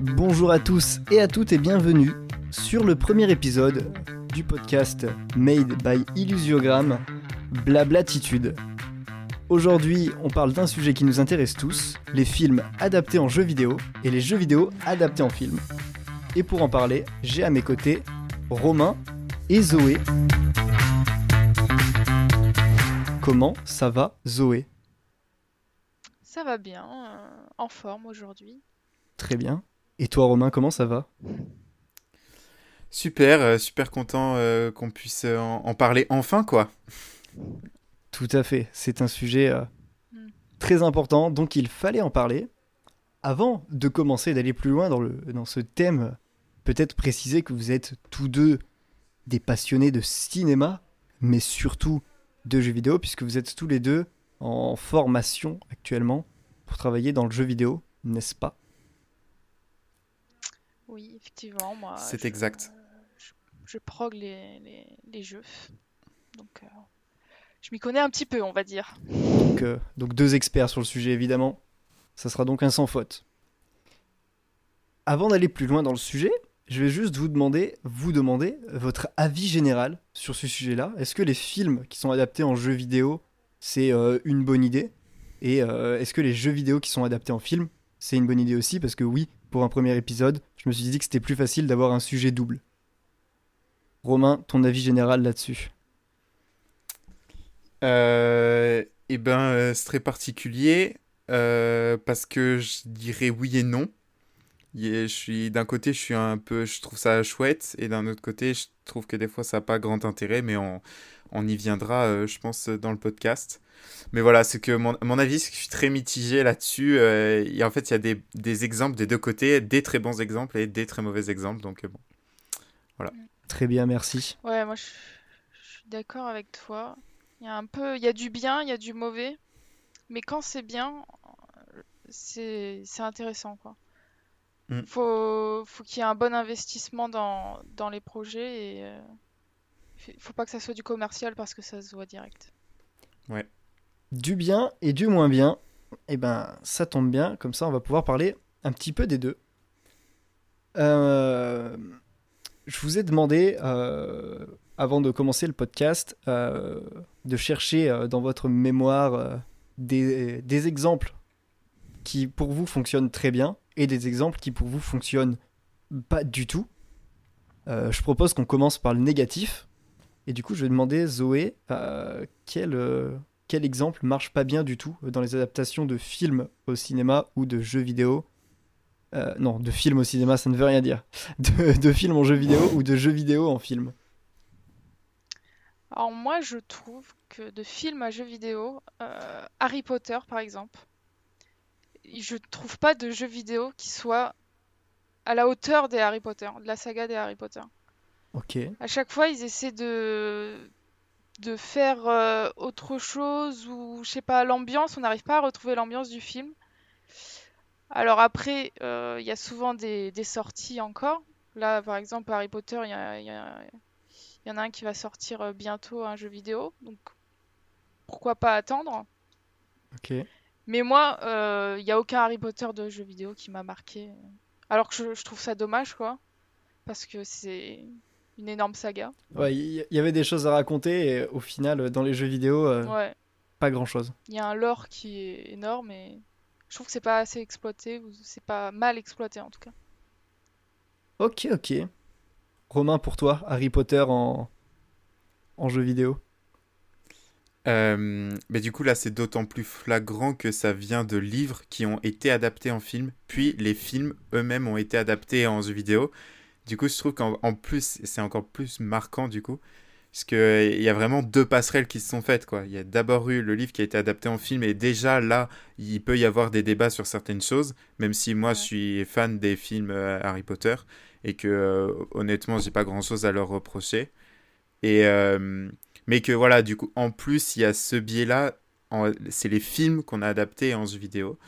Bonjour à tous et à toutes et bienvenue sur le premier épisode du podcast Made by Illusiogram, Blablatitude. Aujourd'hui, on parle d'un sujet qui nous intéresse tous, les films adaptés en jeux vidéo et les jeux vidéo adaptés en films. Et pour en parler, j'ai à mes côtés Romain et Zoé. Comment ça va Zoé? Ça va bien, euh, en forme aujourd'hui. Très bien. Et toi Romain, comment ça va? Super, euh, super content euh, qu'on puisse euh, en, en parler enfin, quoi. Tout à fait, c'est un sujet euh, Mm. très important, donc il fallait en parler. Avant de commencer, d'aller plus loin dans, le, dans ce thème, peut-être préciser que vous êtes tous deux des passionnés de cinéma, mais surtout de jeux vidéo, puisque vous êtes tous les deux en formation actuellement pour travailler dans le jeu vidéo, n'est-ce pas? Oui, effectivement, moi. C'est je- exact. Je, je prog les, les, les jeux. Donc, euh, je m'y connais un petit peu, on va dire. donc, euh, donc deux experts sur le sujet, évidemment. Ça sera donc un sans faute. Avant d'aller plus loin dans le sujet, je vais juste vous demander, vous demander votre avis général sur ce sujet-là. Est-ce que les films qui sont adaptés en jeux vidéo, c'est euh, une bonne idée? Et euh, est-ce que les jeux vidéo qui sont adaptés en film, c'est une bonne idée aussi? Parce que oui, pour un premier épisode, je me suis dit que c'était plus facile d'avoir un sujet double. Romain, ton avis général là-dessus Euh, eh ben, euh, c'est très particulier euh, parce que je dirais oui et non. Je suis d'un côté, je suis un peu, je trouve ça chouette, et d'un autre côté, je trouve que des fois ça n'a pas grand intérêt, mais on, on y viendra, euh, je pense, dans le podcast. Mais voilà, c'est que mon, mon avis, c'est que je suis très mitigé là-dessus. euh, et en fait, il y a des, des exemples des deux côtés, des très bons exemples et des très mauvais exemples. Donc euh, bon. Très bien, merci. Ouais, moi, je, je suis d'accord avec toi. Il y a un peu, il y a du bien, il y a du mauvais. Mais quand c'est bien, euh, c'est c'est intéressant, quoi. Mm. Faut, faut qu'il y ait un bon investissement dans, dans les projets et euh, faut pas que ça soit du commercial parce que ça se voit direct. du bien et du moins bien, et ben ça tombe bien, comme ça on va pouvoir parler un petit peu des deux. Euh, je vous ai demandé, euh, avant de commencer le podcast, euh, de chercher euh, dans votre mémoire euh, des, des exemples qui pour vous fonctionnent très bien et des exemples qui pour vous fonctionnent pas du tout. Euh, je propose qu'on commence par le négatif. Et du coup, je vais demander Zoé, euh, quel, euh, quel exemple marche pas bien du tout dans les adaptations de films au cinéma ou de jeux vidéo Euh, Non, de films au cinéma, ça ne veut rien dire. De, de films en jeux vidéo ou de jeux vidéo en film. Alors moi, je trouve que de films à jeux vidéo, Harry Potter par exemple, je trouve pas de jeux vidéo qui soit à la hauteur des Harry Potter, de la saga des Harry Potter. Ok. À chaque fois, ils essaient de de faire euh, autre chose ou je sais pas l'ambiance, on n'arrive pas à retrouver l'ambiance du film. Alors après, euh, il y a souvent des, des sorties encore. Là, par exemple, Harry Potter, il y a- y a- il y en a un qui va sortir euh, bientôt, un jeu vidéo. Donc, pourquoi pas attendre? Ok. Mais moi, euh, il n'y a aucun Harry Potter de jeu vidéo qui m'a marqué. Alors que je, je trouve ça dommage, quoi. Parce que c'est une énorme saga. Ouais, il y, y avait des choses à raconter et au final, dans les jeux vidéo, euh, Ouais. pas grand chose. Il y a un lore qui est énorme et je trouve que c'est pas assez exploité ou c'est pas mal exploité en tout cas. Ok, ok. Romain, pour toi, Harry Potter en, en jeu vidéo Euh, mais du coup, là, c'est d'autant plus flagrant que ça vient de livres qui ont été adaptés en film, puis les films eux-mêmes ont été adaptés en jeux vidéo. Du coup, je trouve qu'en en plus, c'est encore plus marquant, du coup, parce qu'il y a vraiment deux passerelles qui se sont faites, quoi. Il y a d'abord eu le livre qui a été adapté en film, et déjà, là, il peut y avoir des débats sur certaines choses, même si moi, Ouais. je suis fan des films euh, Harry Potter, et que, euh, honnêtement, j'ai pas grand-chose à leur reprocher. Et... euh, mais que voilà, du coup, en plus, il y a ce biais-là, c'est les films qu'on a adaptés en jeux vidéo.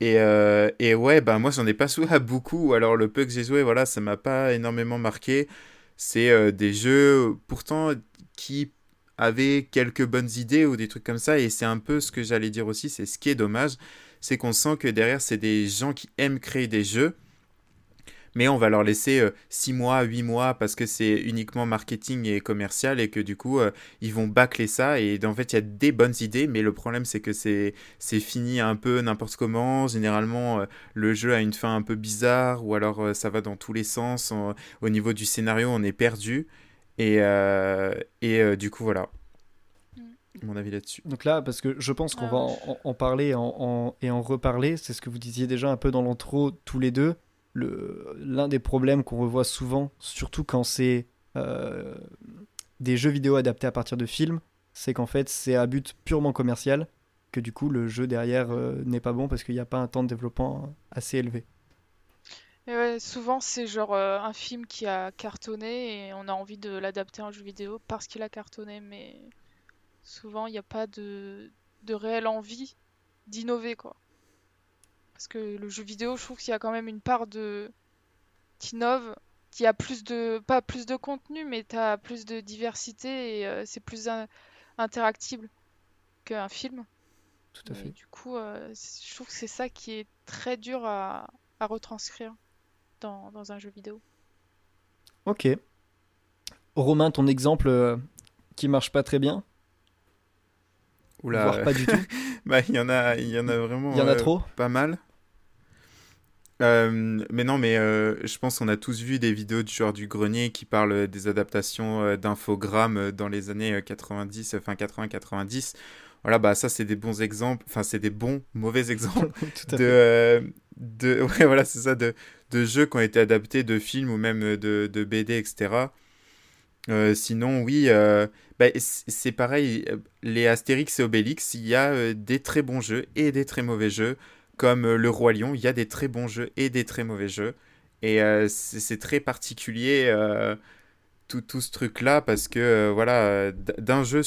Et, euh, et ouais, ben moi, j'en ai pas à beaucoup, ou alors le peu que j'ai joué, voilà, ça m'a pas énormément marqué. C'est euh, des jeux, pourtant, qui avaient quelques bonnes idées ou des trucs comme ça, et c'est un peu ce que j'allais dire aussi, c'est ce qui est dommage, c'est qu'on sent que derrière, c'est des gens qui aiment créer des jeux, mais on va leur laisser 6 mois, 8 mois parce que c'est uniquement marketing et commercial et que du coup, ils vont bâcler ça. Et en fait, il y a des bonnes idées, mais le problème, c'est que c'est fini un peu n'importe comment. Généralement, le jeu a une fin un peu bizarre ou alors ça va dans tous les sens. au niveau du scénario, on est perdu. Et, et du coup, voilà mon avis là-dessus. Donc là, parce que je pense qu'on va en, parler et en reparler, c'est ce que vous disiez déjà un peu dans l'intro tous les deux. L'un des problèmes qu'on revoit souvent, surtout quand c'est euh, des jeux vidéo adaptés à partir de films, c'est qu'en fait c'est à but purement commercial, que du coup le jeu derrière euh, n'est pas bon parce qu'il n'y a pas un temps de développement assez élevé. Souvent c'est genre euh, un film qui a cartonné et on a envie de l'adapter en jeu vidéo parce qu'il a cartonné, mais souvent il n'y a pas de, de réelle envie d'innover quoi. Parce que le jeu vidéo, je trouve qu'il y a quand même une part de innove, qui a plus de pas plus de contenu, mais tu as plus de diversité et euh, c'est plus interactible qu'un film. Tout à fait. du coup, euh, je trouve que c'est ça qui est très dur à, à retranscrire dans, dans, un jeu vidéo. Ok. Romain, ton exemple euh, qui marche pas très bien Oula. pas du tout. bah, il y en a, il y en a vraiment. Il y en a trop. Pas mal. Euh, mais non, mais euh, je pense qu'on a tous vu des vidéos du joueur du grenier qui parlent des adaptations euh, d'infogrammes dans les années 90, enfin 80-90. Voilà, bah ça c'est des bons exemples, enfin c'est des bons, mauvais exemples de, de, ouais voilà c'est ça, de, de jeux qui ont été adaptés de films ou même de, de BD, etc. sinon, oui, bah, c'est pareil, les Astérix et Obélix, il y a des très bons jeux et des très mauvais jeux comme euh, Le Roi Lion, il y a des très bons jeux et des très mauvais jeux. Et euh, c'est très particulier euh, tout, tout, ce truc-là parce que voilà, d'un jeu,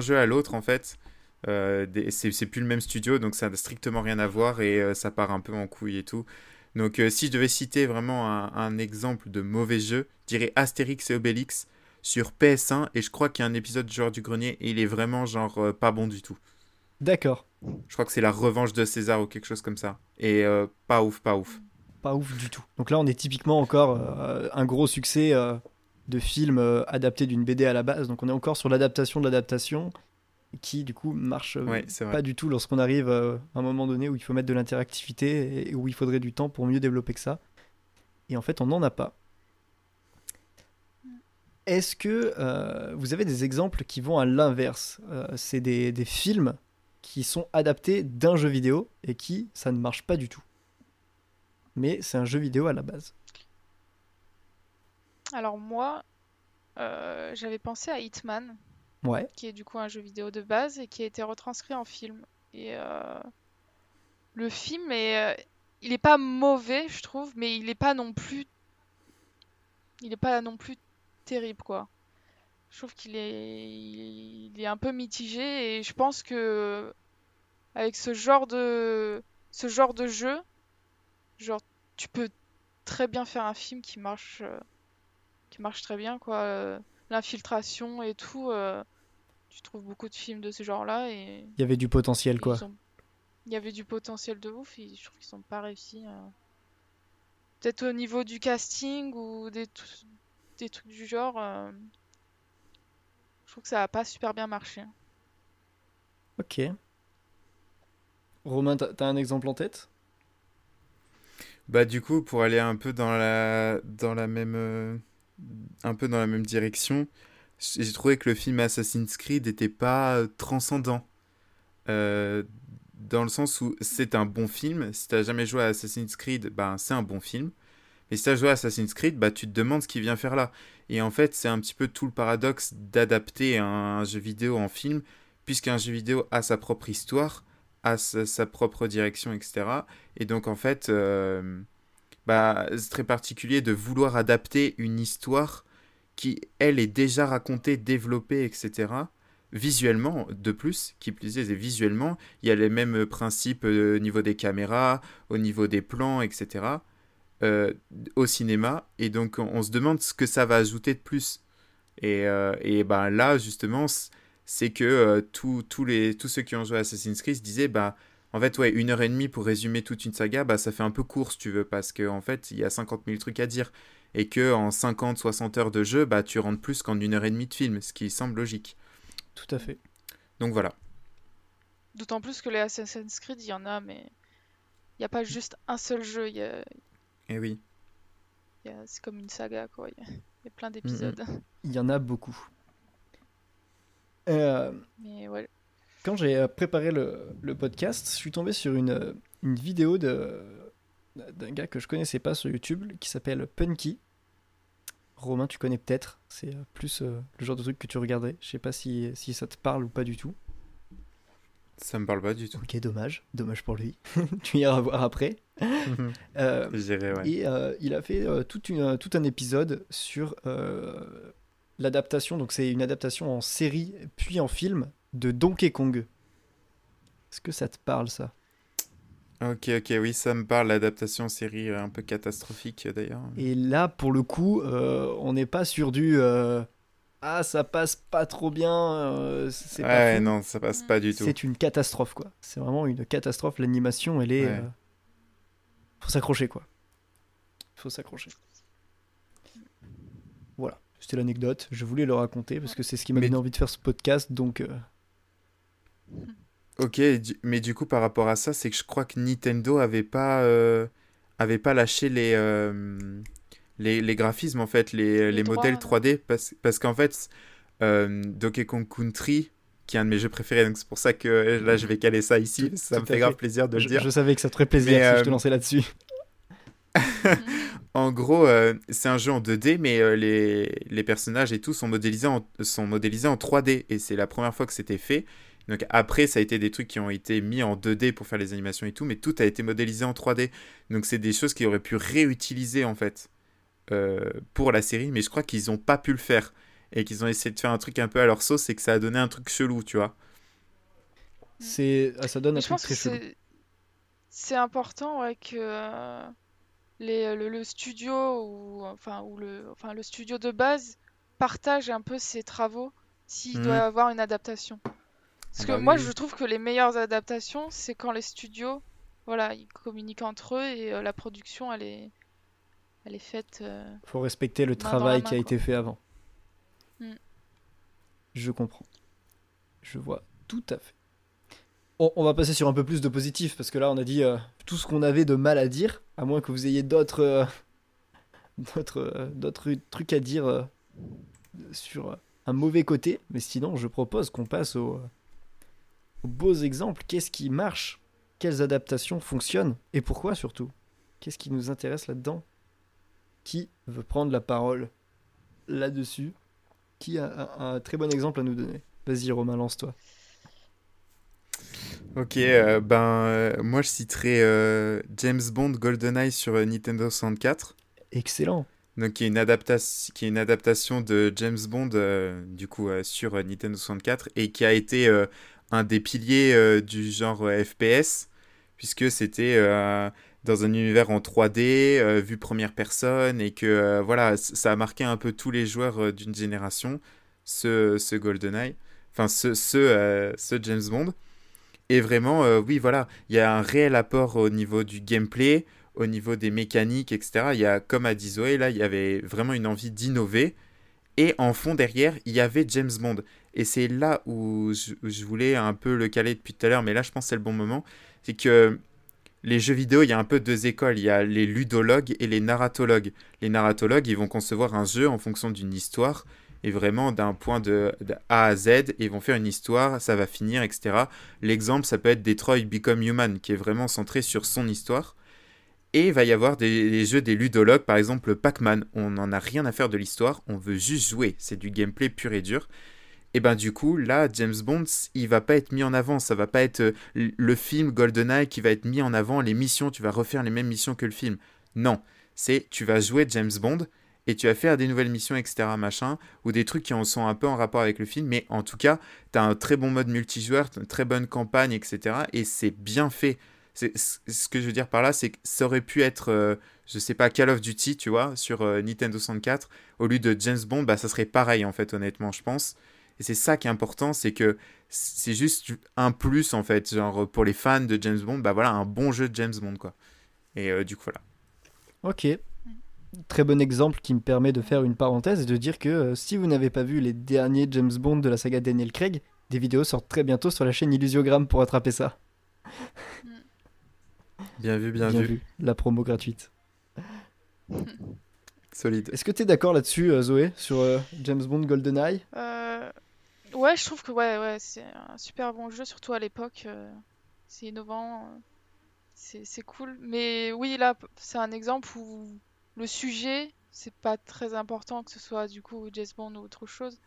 jeu à l'autre, en fait, c'est plus le même studio, donc ça n'a strictement rien à voir et ça part un peu en couille et tout. Donc si je devais citer vraiment un, exemple de mauvais jeu, je dirais Astérix et Obélix sur PS1 et je crois qu'il y a un épisode du genre du grenier et il est vraiment genre pas bon du tout. D'accord. Je crois que c'est la revanche de César ou quelque chose comme ça. Et euh, pas ouf, pas ouf. Pas ouf du tout. Donc là, on est typiquement encore euh, un gros succès euh, de film adapté d'une BD à la base. Donc on est encore sur l'adaptation de l'adaptation qui du coup marche pas du tout lorsqu'on arrive à un moment donné où il faut mettre de l'interactivité et où il faudrait du temps pour mieux développer que ça. Et en fait, on n'en a pas. Est-ce que vous avez des exemples qui vont à l'inverse C'est des, des, films qui sont adaptés d'un jeu vidéo et qui, ça ne marche pas du tout. Mais c'est un jeu vidéo à la base. Alors moi, euh, j'avais pensé à Hitman, ouais. qui est du coup un jeu vidéo de base et qui a été retranscrit en film. Et euh, le film est, euh, il est pas mauvais, je trouve, mais il est pas non plus, il est pas non plus terrible quoi. Je trouve qu'il est, il est un peu mitigé et je pense que avec ce genre de, ce genre de jeu, genre tu peux très bien faire un film qui marche, euh, qui marche très bien quoi. Euh, l'infiltration et tout, euh, tu trouves beaucoup de films de ce genre-là et. Il y avait du potentiel quoi. Il y avait du potentiel de ouf et je trouve qu'ils sont pas réussi. Peut-être au niveau du casting ou des, des trucs du genre trouve que ça n'a pas super bien marché. Ok. Romain, t'as un exemple en tête? Bah du coup, pour aller un peu dans la dans la même euh, un peu dans la même direction, j'ai trouvé que le film Assassin's Creed n'était pas euh, transcendant. Euh, dans le sens où c'est un bon film. Si t'as jamais joué à Assassin's Creed, bah, c'est un bon film. Mais si t'as joué à Assassin's Creed, bah, tu te demandes ce qu'il vient faire là. Et en fait, c'est un petit peu tout le paradoxe d'adapter un, jeu vidéo en film, puisqu'un jeu vidéo a sa propre histoire, a sa, propre direction, etc. Et donc, en fait, euh, bah, c'est très particulier de vouloir adapter une histoire qui, elle, est déjà racontée, développée, etc. Visuellement, de plus, qui plus est, visuellement, il y a les mêmes principes euh, au niveau des caméras, au niveau des plans, etc. Euh, au cinéma et donc on, se demande ce que ça va ajouter de plus. Et, euh, et ben là justement c'est que euh, tous les, tous ceux qui ont joué à Assassin's Creed disaient bah En fait, ouais, une heure et demie pour résumer toute une saga, bah ça fait un peu court si tu veux, parce qu'en en fait, il y a 50 000 trucs à dire. Et que en 50, 60 heures de jeu, bah tu rentres plus qu'en une heure et demie de film, ce qui semble logique. Tout à fait. Donc voilà. D'autant plus que les Assassin's Creed, il y en a, mais il n'y a pas juste un seul jeu. Il y a... Eh oui. C'est comme une saga, quoi. Il y a, il y a plein d'épisodes. Il y en a beaucoup. Euh, Mais ouais. quand j'ai euh, préparé le, le podcast, je suis tombé sur une, euh, une vidéo de d'un gars que je connaissais pas sur YouTube qui s'appelle Punky. Romain, tu connais peut-être. C'est plus euh, le genre de truc que tu regardais. Je sais pas si, si ça te parle ou pas du tout. Ça me parle pas du tout. Ok, dommage. Dommage pour lui. tu iras voir après. Euh, Je dirais, ouais. Et euh, il a fait euh, une- tout un épisode sur euh, l'adaptation. Donc, c'est une adaptation en série puis en film de Donkey Kong. Est-ce que ça te parle, ça? Ok, ok, oui, ça me parle, l'adaptation série euh, un peu catastrophique euh, d'ailleurs. Et là, pour le coup, euh, on n'est pas sur du euh, Ah, ça passe pas trop bien. euh, c'est Ouais, non, ça passe pas du tout. C'est une catastrophe, quoi. C'est vraiment une catastrophe. L'animation, elle est. Ouais. euh, Faut s'accrocher, quoi. Faut s'accrocher. Voilà. C'était l'anecdote. Je voulais le raconter parce que c'est ce qui m'a Mais- donné envie de faire ce podcast. Donc, euh, Ok, du- mais du coup, par rapport à ça, c'est que je crois que Nintendo avait pas, avait pas lâché les, les, les graphismes, en fait, les, les modèles ouais. 3D, parce, parce qu'en fait, euh, Donkey Kong Country, qui est un de mes jeux préférés, donc c'est pour ça que euh, là, je vais caler ça ici, Tout- ça me fait grave fait. plaisir de le dire. je savais que ça te ferait plaisir Mais, si je te euh, lançais là-dessus. En gros, euh, c'est un jeu en 2D, mais euh, les, les personnages et tout sont modélisés en, sont modélisés en 3D. Et c'est la première fois que c'était fait. Donc après, ça a été des trucs qui ont été mis en 2D pour faire les animations et tout, mais tout a été modélisé en 3D. Donc c'est des choses qu'ils auraient pu réutiliser en fait pour la série, mais je crois qu'ils n'ont pas pu le faire. Et qu'ils ont essayé de faire un truc un peu à leur sauce et que ça a donné un truc chelou, tu vois. C'est, ah, ça donne Mais un je truc pense très que chelou. c'est c'est important ouais, que euh, les, le, le studio ou enfin ou le enfin le studio de base partage un peu ses travaux s'il Mhm. doit y avoir une adaptation. Parce Ah que bah moi oui. je trouve que les meilleures adaptations c'est quand les studios voilà ils communiquent entre eux et euh, la production elle est elle est faite euh, Faut respecter le travail main, qui a quoi. été fait avant. Mm. Je comprends. Je vois tout à fait. On, on va passer sur un peu plus de positif parce que là on a dit euh, tout ce qu'on avait de mal à dire, à moins que vous ayez d'autres euh, d'autres euh, d'autres trucs à dire sur un mauvais côté. Mais sinon, je propose qu'on passe aux beaux exemples. Qu'est-ce qui marche? Quelles adaptations fonctionnent? Et pourquoi surtout? Qu'est-ce qui nous intéresse là-dedans? Qui veut prendre la parole là-dessus? Qui a un, un très bon exemple à nous donner? Vas-y Romain, lance-toi. Ok, euh, ben euh, moi je citerai euh, James Bond GoldenEye sur Nintendo 64. Excellent. Donc, qui est une, adaptation, qui est une adaptation de James Bond, du coup, sur Nintendo 64, et qui a été un des piliers du genre FPS, puisque c'était dans un univers en 3D, euh, vue première personne, et que, euh, voilà, ça a marqué un peu tous les joueurs euh, d'une génération, ce, GoldenEye, enfin, ce, ce, James Bond. Et vraiment, oui, voilà, il y a un réel apport au niveau du gameplay, au niveau des mécaniques, etc. Il y a, comme a dit Zoé, là, il y avait vraiment une envie d'innover. Et en fond, derrière, il y avait James Bond. Et c'est là où je, où je voulais un peu le caler depuis tout à l'heure, mais là, je pense que c'est le bon moment. C'est que les jeux vidéo, il y a un peu deux écoles. Il y a les ludologues et les narratologues. Les narratologues, ils vont concevoir un jeu en fonction d'une histoire. Et vraiment, d'un point de, A à Z, et ils vont faire une histoire, ça va finir, etc. L'exemple, ça peut être Detroit Become Human, qui est vraiment centré sur son histoire. Et il va y avoir des, des jeux des ludologues, par exemple Pac-Man. On n'en a rien à faire de l'histoire, on veut juste jouer. C'est du gameplay pur et dur. Et ben du coup, là, James Bond, il va pas être mis en avant. Ça va pas être euh, le film GoldenEye qui va être mis en avant, les missions, tu vas refaire les mêmes missions que le film. Non, c'est tu vas jouer James Bond et tu vas faire des nouvelles missions, etc. machin, ou des trucs qui en sont un peu en rapport avec le film. Mais en tout cas, tu as un très bon mode multijoueur, une très bonne campagne, etc. Et c'est bien fait. C'est, ce que je veux dire par là, c'est que ça aurait pu être, euh, je sais pas, Call of Duty, tu vois, sur euh, Nintendo 64. Au lieu de James Bond, bah, ça serait pareil, en fait, honnêtement, je pense. Et c'est ça qui est important, c'est que c'est juste un plus en fait, genre pour les fans de James Bond, bah voilà, un bon jeu de James Bond quoi. Et euh, du coup voilà. Ok. Très bon exemple qui me permet de faire une parenthèse et de dire que euh, si vous n'avez pas vu les derniers James Bond de la saga Daniel Craig, des vidéos sortent très bientôt sur la chaîne Illusiogram pour attraper ça. Bien vu, bien, vu. La promo gratuite. Solide. Est-ce que tu es d'accord là-dessus, euh, Zoé, sur euh, James Bond GoldenEye? Euh... Ouais, je trouve que ouais, ouais, c'est un super bon jeu, surtout à l'époque. Euh, c'est innovant, c'est cool. Mais oui, là, c'est un exemple où le sujet, c'est pas très important que ce soit du coup James Bond ou autre chose.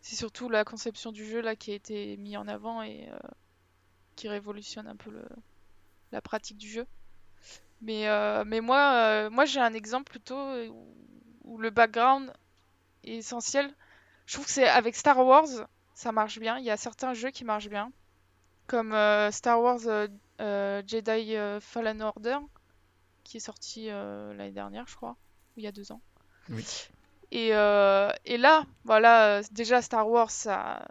C'est surtout la conception du jeu là qui a été mis en avant et qui révolutionne un peu la pratique du jeu. Mais, euh, mais moi, euh, moi j'ai un exemple plutôt où, le background est essentiel. Je trouve que c'est avec Star Wars, ça marche bien. Il y a certains jeux qui marchent bien, comme euh, Star Wars Jedi Fallen Order, qui est sorti l'année dernière, je crois, ou il y a deux ans. Oui. Et, et là, voilà, déjà Star Wars, ça,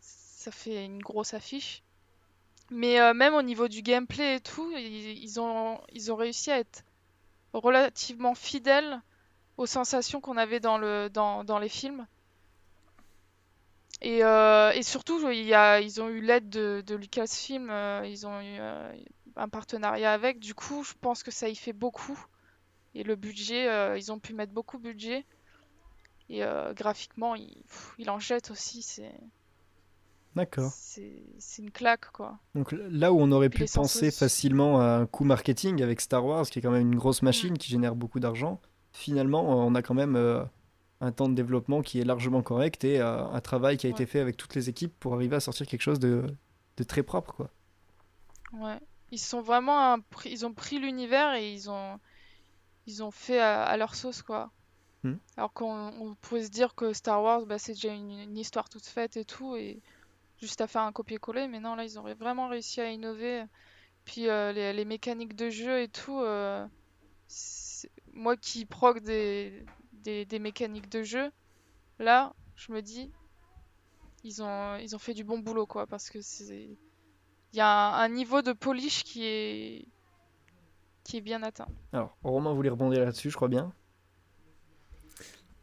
ça fait une grosse affiche. Mais euh, même au niveau du gameplay et tout, ils, ont, ils ont réussi à être relativement fidèles aux sensations qu'on avait dans, le, dans, dans les films. Et, euh, et surtout, il y a, ils ont eu l'aide de, de, Lucasfilm, euh, ils ont eu un partenariat avec. Du coup, je pense que ça y fait beaucoup. Et le budget, ils ont pu mettre beaucoup de budget. Et graphiquement, il, il en jette aussi. C'est D'accord. C'est une claque, quoi. Donc là où on aurait pu penser facilement à un coup marketing avec Star Wars, qui est quand même une grosse machine mm. qui génère beaucoup d'argent, finalement, on a quand même euh, un temps de développement qui est largement correct et euh, un travail qui a été fait avec toutes les équipes pour arriver à sortir quelque chose de, de très propre, quoi. Ouais. Ils sont vraiment ils ont pris l'univers et ils ont ils ont fait à, leur sauce, quoi. Hmm. Alors qu'on pourrait se dire que Star Wars, bah, c'est déjà une, une histoire toute faite et tout, et juste à faire un copier-coller. Mais non, là, ils auraient vraiment réussi à innover. Puis euh, les, mécaniques de jeu et tout. Euh, moi qui proc des, des, mécaniques de jeu, là, je me dis, ils ont, ils ont fait du bon boulot, quoi. Parce que c'est. Il y a un, niveau de polish qui est qui est bien atteint. Alors, Romain voulait rebondir là-dessus, je crois bien.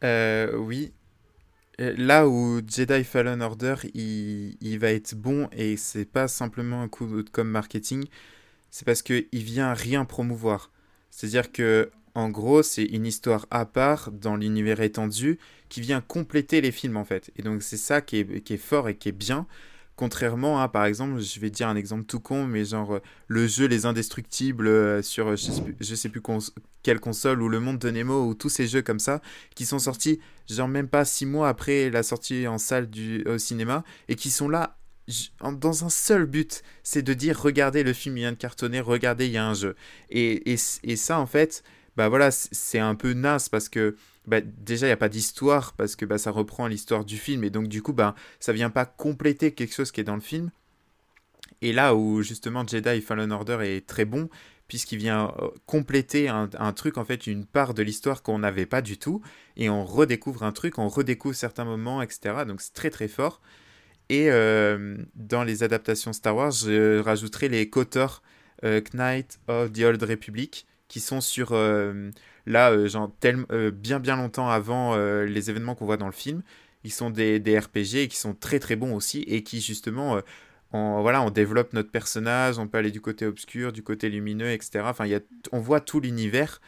Euh, oui, Là où Jedi Fallen Order, il, va être bon et c'est pas simplement un coup de com marketing, c'est parce qu'il vient rien promouvoir. C'est-à-dire que, en gros, c'est une histoire à part dans l'univers étendu qui vient compléter les films en fait. Et donc c'est ça qui est, qui est, fort et qui est bien. Contrairement à, par exemple, je vais dire un exemple tout con, mais genre euh, le jeu Les Indestructibles euh, sur euh, je sais plus, sais plus quelle console, ou Le Monde de Nemo, ou tous ces jeux comme ça, qui sont sortis genre même pas six mois après la sortie en salle du, au cinéma, et qui sont là dans un seul but, c'est de dire regardez le film il vient de cartonner, regardez il y a un jeu. Et, et, et ça en fait, bah voilà, c'est un peu naze parce que bah, déjà, il n'y a pas d'histoire parce que bah, ça reprend l'histoire du film et donc du coup, bah, ça vient pas compléter quelque chose qui est dans le film. Et là où justement Jedi Fallen Order est très bon, puisqu'il vient euh, compléter un, truc, en fait, une part de l'histoire qu'on n'avait pas du tout, et on redécouvre un truc, on redécouvre certains moments, etc. Donc c'est très très fort. Et euh, dans les adaptations Star Wars, je rajouterai les KOTOR, euh, Knight of the Old Republic, qui sont sur Là, euh, genre, euh, bien bien longtemps avant euh, les événements qu'on voit dans le film, ils sont des, RPG et qui sont très très bons aussi et qui justement on, voilà, on développe notre personnage, on peut aller du côté obscur, du côté lumineux, etc. Enfin, on voit tout l'univers.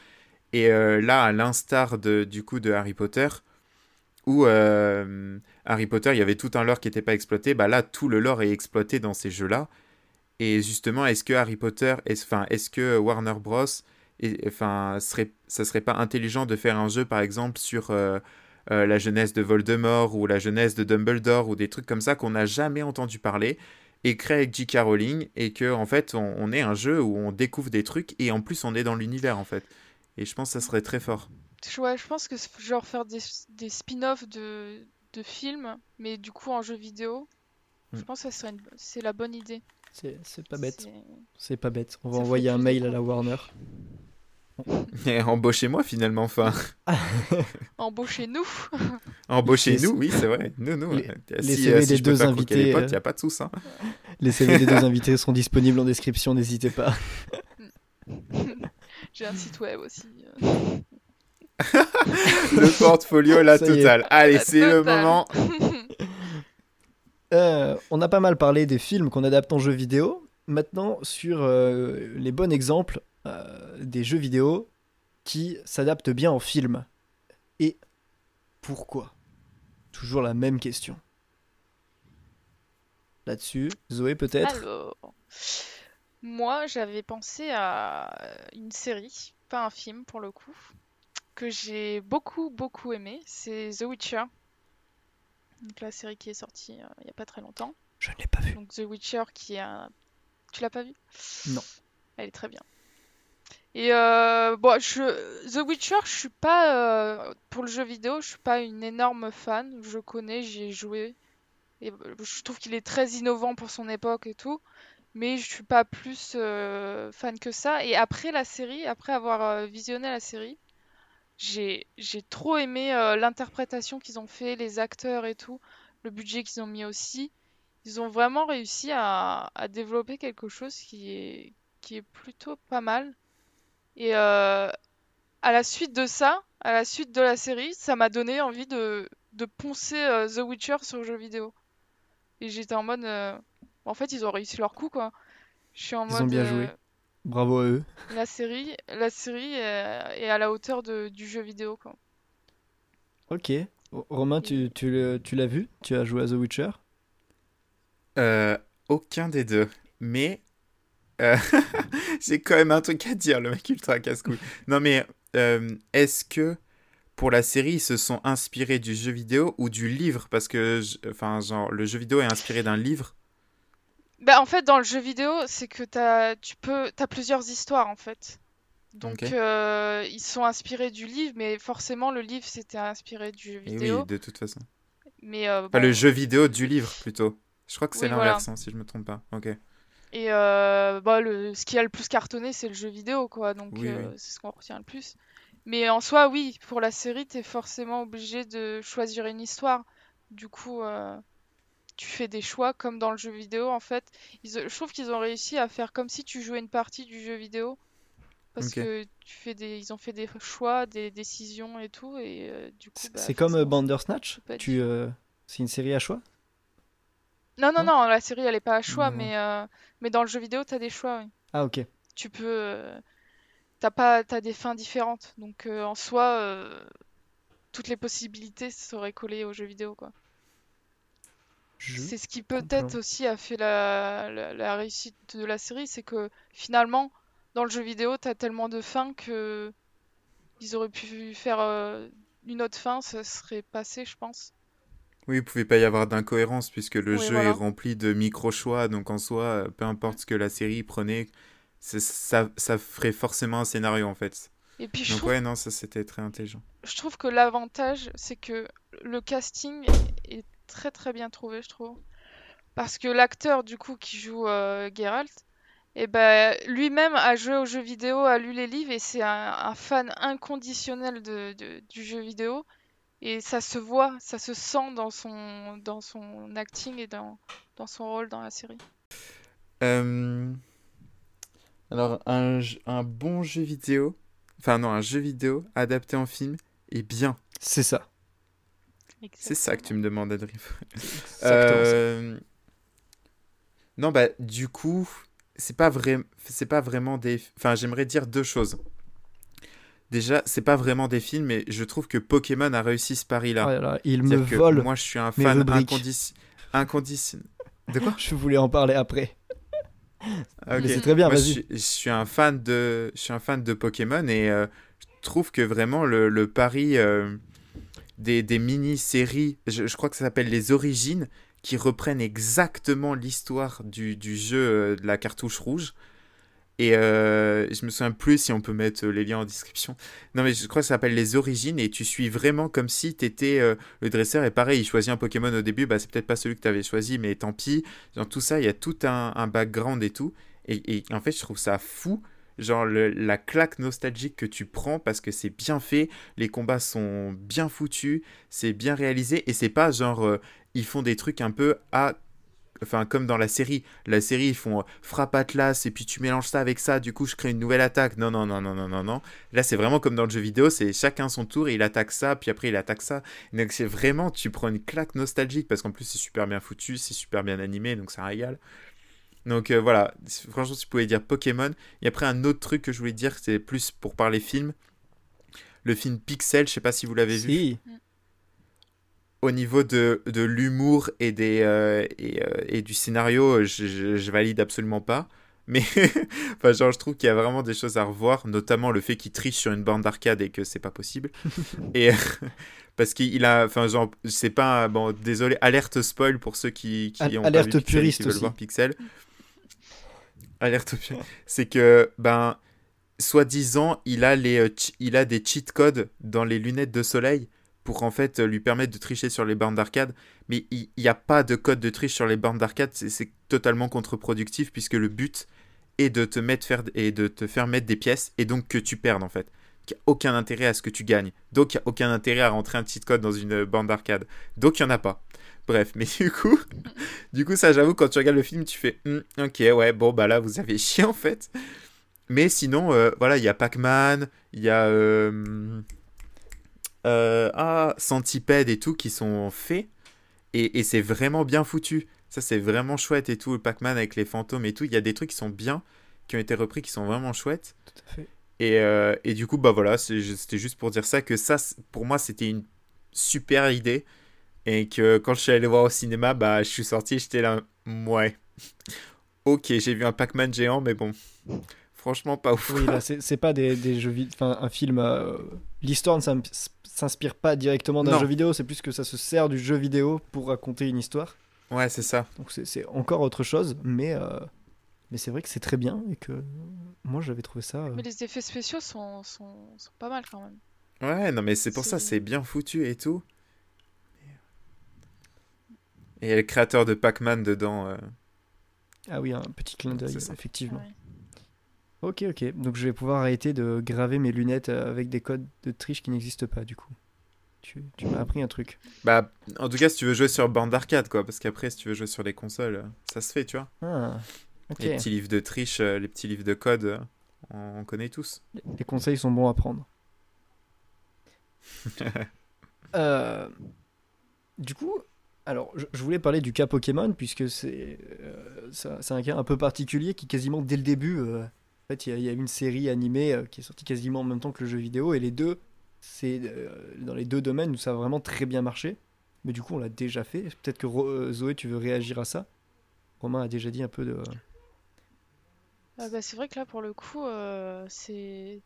Et là, à l'instar du coup de Harry Potter, où Harry Potter, il y avait tout un lore qui n'était pas exploité, bah là, tout le lore est exploité dans ces jeux-là. Et justement, est-ce que Harry Potter, est-ce que Warner Bros enfin, serait, ça serait pas intelligent de faire un jeu, par exemple, sur euh, euh, la jeunesse de Voldemort ou la jeunesse de Dumbledore ou des trucs comme ça qu'on n'a jamais entendu parler et créé avec J.K. Rowling et que en fait on, on, est un jeu où on découvre des trucs et en plus on est dans l'univers en fait. Et je pense que ça serait très fort. Ouais, je pense que genre faire des, des spin-offs de, de, films, mais du coup en jeu vidéo, je hmm. pense que ça c'est la bonne idée. C'est pas bête. C'est pas bête. On va envoyer un mail à la Warner. Embauchez-moi finalement, enfin. Embauchez-nous. Embauchez-nous, oui, c'est vrai. Nous, nous. Les, euh, les si, CV euh, si des je peux deux invités. potes, euh, y a pas de sous, hein. Les CV des deux invités sont disponibles en description, n'hésitez pas. J'ai un site web aussi. Le portfolio, la totale. Allez, c'est le moment. Euh, on a pas mal parlé des films qu'on adapte en jeux vidéo. Maintenant, sur euh, les bons exemples euh, des jeux vidéo qui s'adaptent bien en film. Et pourquoi? Toujours la même question. Là-dessus, Zoé peut-être? Alors, moi, j'avais pensé à une série, pas un film pour le coup, que j'ai beaucoup, beaucoup aimé. C'est The Witcher. Donc la série qui est sortie euh, il n'y a pas très longtemps. Je ne l'ai pas vu. Donc The Witcher qui est un... Tu l'as pas vu Non. Elle est très bien. Et euh, bon, je... The Witcher, je suis pas... euh, Pour le jeu vidéo, je suis pas une énorme fan. Je connais, j'y ai joué. Et je trouve qu'il est très innovant pour son époque et tout. Mais je suis pas plus euh, fan que ça. Et après la série, après avoir euh, visionné la série, j'ai j'ai trop aimé l'interprétation qu'ils ont fait, les acteurs et tout, le budget qu'ils ont mis aussi. Ils ont vraiment réussi à, à développer quelque chose qui est, qui est plutôt pas mal. Et euh, à la suite de ça, à la suite de la série, ça m'a donné envie de, de poncer euh, The Witcher sur jeu vidéo. Et j'étais en mode, euh, en fait, ils ont réussi leur coup, quoi. Je suis en Ils ont mode, bien euh, joué. Bravo à eux. la série, la série est à la hauteur de, du jeu vidéo, quoi. Ok. Romain, tu, tu, le- tu l'as vu? Tu as joué à The Witcher? Euh, aucun des deux. Mais euh, j'ai quand même un truc à dire, le mec ultra casse-couille. Non, mais euh, est-ce que pour la série, ils se sont inspirés du jeu vidéo ou du livre? Parce que, enfin, genre, le jeu vidéo est inspiré d'un livre? Bah, en fait, dans le jeu vidéo, c'est que t'as, tu peux, t'as plusieurs histoires, en fait. Donc, euh, ils sont inspirés du livre, mais forcément, le livre, c'était inspiré du jeu Et vidéo. oui, de toute façon. Mais euh, Enfin, le jeu vidéo du livre, plutôt. Je crois que c'est Oui, voilà. l'inverse, hein, si je me trompe pas. Ok. Et euh, bah, le, ce qui a le plus cartonné, c'est le jeu vidéo, quoi. Donc, Oui, euh, oui. c'est ce qu'on retient le plus. Mais en soi, oui, pour la série, t'es forcément obligé de choisir une histoire. Du coup, euh, tu fais des choix comme dans le jeu vidéo, en fait. Ils, je trouve qu'ils ont réussi à faire comme si tu jouais une partie du jeu vidéo. Parce Ok. que tu fais des, ils ont fait des choix, des décisions et tout. Et du coup, C'est bah, c'est comme Bandersnatch tu, C'est une série à choix? Non, non, Non la série, elle est pas à choix, Non. mais, euh, mais dans le jeu vidéo, t'as des choix, oui. Ah, ok. tu peux euh, t'as pas t'as des fins différentes donc euh, en soi euh, toutes les possibilités seraient collées au jeu vidéo quoi Je- c'est ce qui peut-être aussi a fait la, la, la réussite de la série c'est que finalement dans le jeu vidéo t'as tellement de fins que ils auraient pu faire euh, une autre fin ça serait passé je pense Oui, il pouvait pas y avoir d'incohérence puisque le Oui, jeu voilà. est rempli de micro-choix, donc en soi, peu importe ce que la série prenait, ça, ça ferait forcément un scénario en fait. et puis je Donc trouve ouais, non, ça c'était très intelligent. je trouve que l'avantage, c'est que le casting est très très bien trouvé, je trouve. Parce que l'acteur, du coup, qui joue euh, Geralt, eh ben, lui-même a joué aux jeux vidéo, a lu les livres, et c'est un, un fan inconditionnel de, de- du jeu vidéo. Et ça se voit, ça se sent dans son, dans son acting et dans, dans son rôle dans la série. Euh, Alors, un, un bon jeu vidéo, enfin non, un jeu vidéo adapté en film est bien. C'est ça. C'est ça que tu me demandes, Adrien. Euh, Non, bah, du coup, c'est pas vrai, c'est pas vraiment des. Enfin, j'aimerais dire deux choses. Déjà, c'est pas vraiment des films, mais je trouve que Pokémon a réussi ce pari-là. Oh il me vole. Moi, je suis un fan rubriques. incondition... inconditionnel. De quoi? Je voulais en parler après. Ah, ok. Mais c'est très bien, Moi, je je suis un fan de, je suis un fan de Pokémon et euh, je trouve que vraiment le, le pari euh, des, des mini-séries, je, je crois que ça s'appelle les origines, qui reprennent exactement l'histoire du, du jeu euh, de la cartouche rouge. Et euh, je me souviens plus si on peut mettre les liens en description. Non, mais je crois que ça s'appelle les origines et tu suis vraiment comme si tu étais le dresseur. Et pareil, il choisit un Pokémon au début, bah, c'est peut-être pas celui que tu avais choisi, mais tant pis. Dans tout ça, il y a tout un, un background et tout. Et, en fait, je trouve ça fou. genre la claque nostalgique que tu prends parce que c'est bien fait, les combats sont bien foutus, c'est bien réalisé et c'est pas genre euh, ils font des trucs un peu à enfin comme dans la série, la série ils font euh, frappe atlas et puis tu mélanges ça avec ça, du coup je crée une nouvelle attaque. Non non non non non non non. Là c'est vraiment comme dans le jeu vidéo, c'est chacun son tour et il attaque ça, puis après il attaque ça. Donc c'est vraiment tu prends une claque nostalgique parce qu'en plus c'est super bien foutu, c'est super bien animé, donc ça régale. Donc euh, voilà, franchement si tu pouvais dire Pokémon. Et après un autre truc que je voulais dire, c'est plus pour parler film. Le film Pixel, je sais pas si vous l'avez vu. Au niveau de, de l'humour et, des, euh, et, euh, et, du scénario, je, je, valide absolument pas. Mais enfin, genre, je trouve qu'il y a vraiment des choses à revoir, notamment le fait qu'il triche sur une bande d'arcade et que c'est pas possible. et parce qu'il a, enfin, genre, c'est pas bon. Désolé, alerte spoil pour ceux qui, qui ont alerte pas vu Pixel, qui voir Pixel. Alerte puriste. C'est que ben, soi-disant, il a les, euh, il a des cheat codes dans les lunettes de soleil pour en fait lui permettre de tricher sur les bornes d'arcade. Mais il n'y a pas de code de triche sur les bornes d'arcade, c'est totalement contre-productif puisque le but est de te mettre faire et de te faire mettre des pièces et donc que tu perdes en fait. Il n'y a aucun intérêt à ce que tu gagnes. Donc il n'y a aucun intérêt à rentrer un cheat code dans une bande d'arcade. Donc il n'y en a pas. Bref, mais du coup, du coup ça j'avoue quand tu regardes le film tu fais hm, ok ouais bon bah là vous avez chié en fait. Mais sinon euh, voilà il y a Pac-Man, il y a euh, ah, Centipede et tout qui sont faits. Et, et c'est vraiment bien foutu. Ça, c'est vraiment chouette et tout. Le Pac-Man avec les fantômes et tout. Il y a des trucs qui sont bien, qui ont été repris, qui sont vraiment chouettes. Tout à fait. Et, euh, et du coup, bah voilà, c'était juste pour dire ça, que ça, pour moi, c'était une super idée. Et que quand je suis allé voir au cinéma, bah, je suis sorti, j'étais là, ouais. ok, j'ai vu un Pac-Man géant, mais bon, franchement, pas ouf. Oui, là, c'est pas des, des jeux, enfin, un film. Euh, l'histoire ne s'inspire pas directement d'un jeu vidéo, c'est plus que ça se sert du jeu vidéo pour raconter une histoire. Ouais, c'est ça. Donc c'est encore autre chose, mais, euh, mais c'est vrai que c'est très bien et que moi j'avais trouvé ça. Euh, mais les effets spéciaux sont, sont, sont, pas mal quand même. Ouais, non, mais c'est pour ça, c'est bien foutu et tout. Et il y a le créateur de Pac-Man dedans. Euh. Ah oui, un petit clin d'œil, effectivement. Ok, ok. Donc je vais pouvoir arrêter de graver mes lunettes euh, avec des codes de triche qui n'existent pas, du coup. Tu, tu m'as appris un truc. Bah, en tout cas, si tu veux jouer sur bande d'arcade, quoi. Parce qu'après, si tu veux jouer sur les consoles, euh, ça se fait, tu vois. Ah. Les petits livres de triche, euh, les petits livres de code, on, connaît tous. Les conseils sont bons à prendre. euh, du coup, alors, je, voulais parler du cas Pokémon, puisque c'est c'est un cas un peu particulier qui, quasiment dès le début, fait, il y, a une série animée euh, qui est sortie quasiment en même temps que le jeu vidéo, et les deux, c'est euh, dans les deux domaines où ça a vraiment très bien marché. Mais du coup, on l'a déjà fait. Peut-être que euh, Zoé, tu veux réagir à ça? Romain a déjà dit un peu de. Ah bah, c'est vrai que là, pour le coup, c'est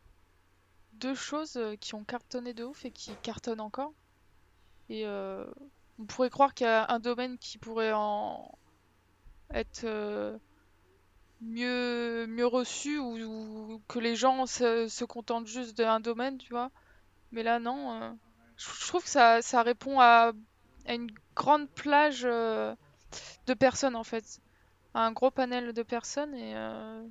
deux choses qui ont cartonné de ouf et qui cartonnent encore. Et on pourrait croire qu'il y a un domaine qui pourrait en être mieux, mieux reçu ou, que les gens se, contentent juste d'un domaine, tu vois. Mais là, non. Euh, je, trouve que ça, ça répond à, à une grande plage euh, de personnes, en fait. À un gros panel de personnes et euh,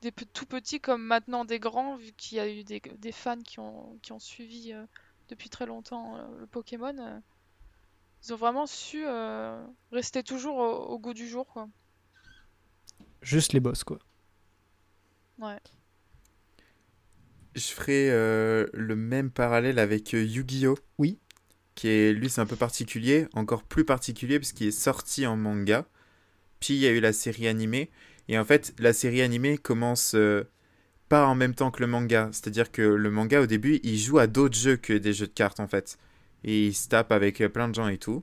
des tout petits comme maintenant des grands, vu qu'il y a eu des, des, fans qui ont, qui ont suivi depuis très longtemps le Pokémon. ils ont vraiment su rester toujours au, au goût du jour, quoi. Juste les boss, quoi. Ouais. Je ferai euh, le même parallèle avec euh, Yu-Gi-Oh! Oui. Qui est, lui, c'est un peu particulier, encore plus particulier, puisqu'il est sorti en manga. Puis il y a eu la série animée. Et en fait, la série animée commence euh, pas en même temps que le manga. C'est-à-dire que le manga, au début, il joue à d'autres jeux que des jeux de cartes, en fait. Et il se tape avec plein de gens et tout.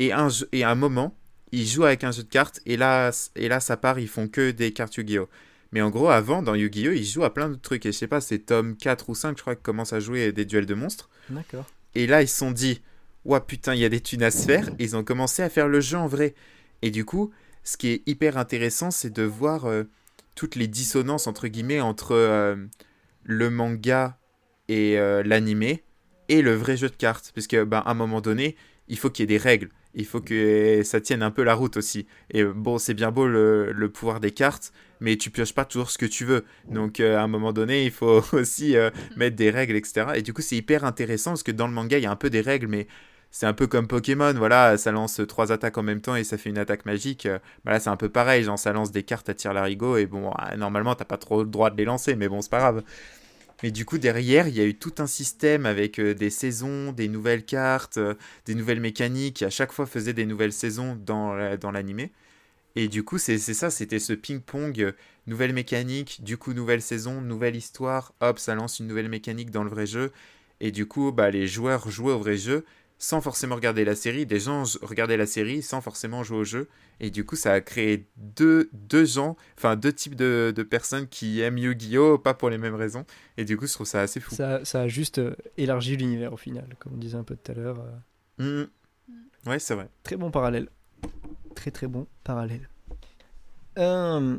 Et, un, et à un moment, ils jouent avec un jeu de cartes et là, et là ça part, ils font que des cartes Yu-Gi-Oh! Mais en gros, avant, dans Yu-Gi-Oh! ils jouent à plein de trucs. Et je sais pas, c'est tome 4 ou 5, je crois, qu'ils commencent à jouer des duels de monstres. D'accord. Et là, ils se sont dit, ouah putain, il y a des thunes à se faire. Et ils ont commencé à faire le jeu en vrai. Et du coup, ce qui est hyper intéressant, c'est de voir euh, toutes les dissonances, entre guillemets, entre euh, le manga et euh, l'animé et le vrai jeu de cartes. Puisque, ben, à un moment donné, il faut qu'il y ait des règles. Il faut que ça tienne un peu la route aussi. Et bon, c'est bien beau le, pouvoir des cartes, mais tu pioches pas toujours ce que tu veux. Donc à un moment donné, il faut aussi mettre des règles, etc. Et du coup, c'est hyper intéressant parce que dans le manga, il y a un peu des règles, mais c'est un peu comme Pokémon, voilà, ça lance trois attaques en même temps et ça fait une attaque magique. Bah là, c'est un peu pareil, genre ça lance des cartes à tir larigot et bon, ah, normalement, t'as pas trop le droit de les lancer, mais bon, c'est pas grave. Mais du coup, derrière, il y a eu tout un système avec euh, des saisons, des nouvelles cartes, euh, des nouvelles mécaniques qui à chaque fois faisaient des nouvelles saisons dans, l'animé. Et du coup, c'est ça, c'était ce ping-pong, euh, nouvelle mécanique, du coup, nouvelle saison, nouvelle histoire, hop, ça lance une nouvelle mécanique dans le vrai jeu. Et du coup, bah, les joueurs jouaient au vrai jeu sans forcément regarder la série, des gens regardaient la série sans forcément jouer au jeu. Et du coup, ça a créé deux, deux gens, enfin deux types de, de personnes qui aiment Yu-Gi-Oh! pas pour les mêmes raisons. Et du coup, je trouve ça assez fou. Ça, ça a juste euh, élargi l'univers au final, comme on disait un peu tout à l'heure. Euh. Mmh. Ouais, c'est vrai. Très bon parallèle. Très très bon parallèle. Euh,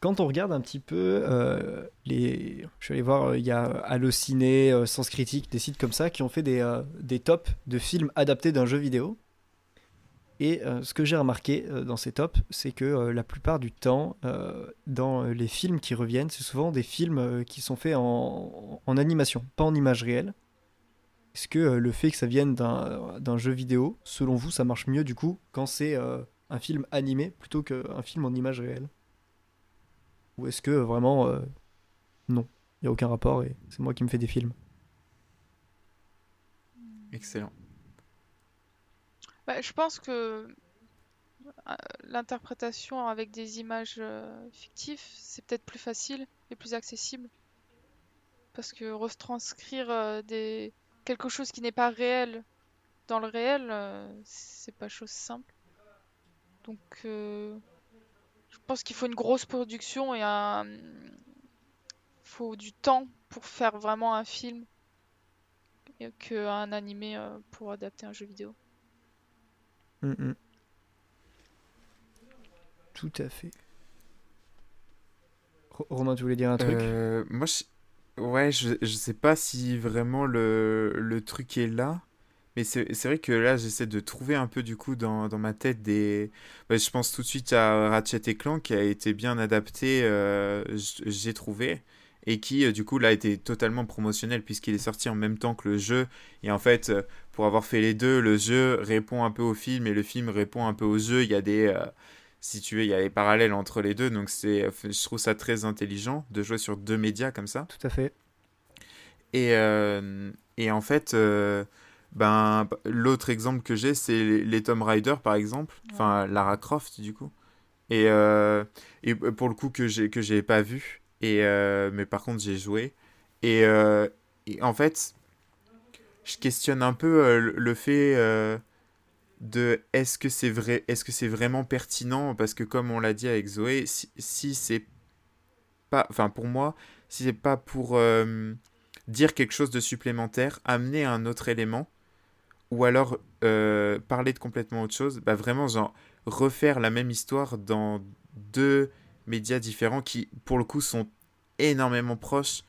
quand on regarde un petit peu euh, les. Je suis allé voir, euh, il y a Allociné, euh, Sens Critique, des sites comme ça qui ont fait des, des tops de films adaptés d'un jeu vidéo. Et ce que j'ai remarqué dans ces tops, c'est que la plupart du temps, dans les films qui reviennent, c'est souvent des films qui sont faits en, en, animation, pas en image réelle. Est-ce que le fait que ça vienne d'un jeu vidéo, selon vous, ça marche mieux du coup quand c'est un film animé plutôt qu'un film en image réelle? Ou est-ce que vraiment, euh, non, il n'y a aucun rapport et c'est moi qui me fais des films? Excellent. Bah, je pense que euh, l'interprétation avec des images euh, fictives, c'est peut-être plus facile et plus accessible. Parce que retranscrire des... quelque chose qui n'est pas réel dans le réel, c'est pas chose simple. Donc, je pense qu'il faut une grosse production et un. faut du temps pour faire vraiment un film qu'un animé euh, pour adapter un jeu vidéo. Mm, mm. Tout à fait. Romain, tu voulais dire un truc? Euh, Moi, ouais, je, je sais pas si vraiment le, le truc est là. Mais c'est vrai que là, j'essaie de trouver un peu du coup dans, dans ma tête des. je pense tout de suite à Ratchet et Clank qui a été bien adapté, euh, j'ai trouvé, et qui euh, du coup là a été totalement promotionnel puisqu'il est sorti en même temps que le jeu. Et en fait, euh, pour avoir fait les deux, le jeu répond un peu au film et le film répond un peu au jeu. Il y a des. si tu veux, il y a des parallèles entre les deux, donc c'est, je trouve ça très intelligent de jouer sur deux médias comme ça. Tout à fait. Et, et en fait, ben, l'autre exemple que j'ai, c'est les, Tomb Raider, par exemple. Enfin, Lara Croft, du coup. Et, euh, et pour le coup, que j'ai que j'ai pas vu. Et, euh, mais par contre, j'ai joué. Et, euh, et, en fait, je questionne un peu le fait de est-ce que c'est vrai, est-ce que c'est vraiment pertinent? Parce que comme on l'a dit avec Zoé, si, si c'est pas, enfin pour moi, si c'est pas pour dire quelque chose de supplémentaire, amener un autre élément, ou alors euh, parler de complètement autre chose, bah vraiment genre refaire la même histoire dans deux médias différents qui pour le coup sont énormément proches.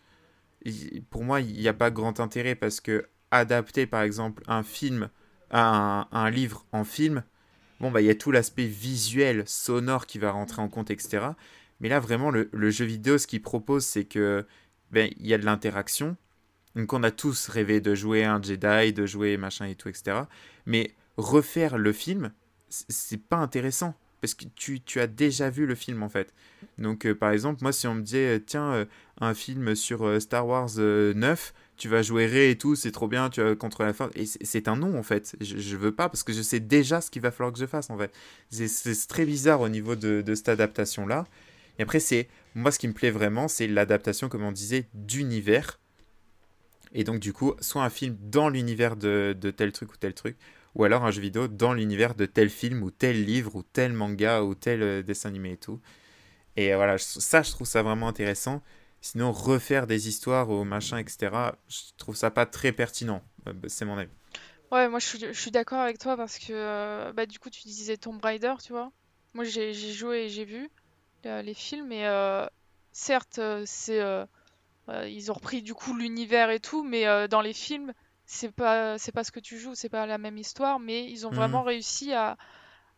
pour moi, il n'y a pas grand intérêt parce que adapter par exemple un film, un, un livre en film, bon bah il y a tout l'aspect visuel, sonore qui va rentrer en compte, etc. Mais là vraiment le, le jeu vidéo, ce qu'il propose, c'est que ben il y a de l'interaction, donc on a tous rêvé de jouer un Jedi, de jouer machin et tout, etc. Mais refaire le film, c'est pas intéressant. Parce que tu, as déjà vu le film en fait. Donc euh, par exemple, moi si on me disait, euh, tiens, euh, un film sur Star Wars 9, tu vas jouer Rey et tout, c'est trop bien, tu vas contre la fin. Et c'est un non en fait. Je, je, veux pas parce que je sais déjà ce qu'il va falloir que je fasse en fait. C'est très bizarre au niveau de, de cette adaptation là. Et après, c'est moi ce qui me plaît vraiment, c'est l'adaptation, comme on disait, d'univers et donc, du coup, soit un film dans l'univers de, de, tel truc ou tel truc, ou alors un jeu vidéo dans l'univers de tel film ou tel livre ou tel manga ou tel euh, dessin animé et tout. Et voilà, ça, je trouve ça vraiment intéressant. Sinon, refaire des histoires ou machin, etc., je trouve ça pas très pertinent. Euh, bah, c'est mon avis. Ouais, moi je suis, d'accord avec toi parce que euh, bah, du coup, tu disais Tomb Raider, tu vois. Moi j'ai joué et j'ai vu les films, et certes, c'est euh, ils ont repris du coup l'univers et tout, mais euh, dans les films, c'est pas c'est pas ce que tu joues, c'est pas la même histoire, mais ils ont Mhm. vraiment réussi à,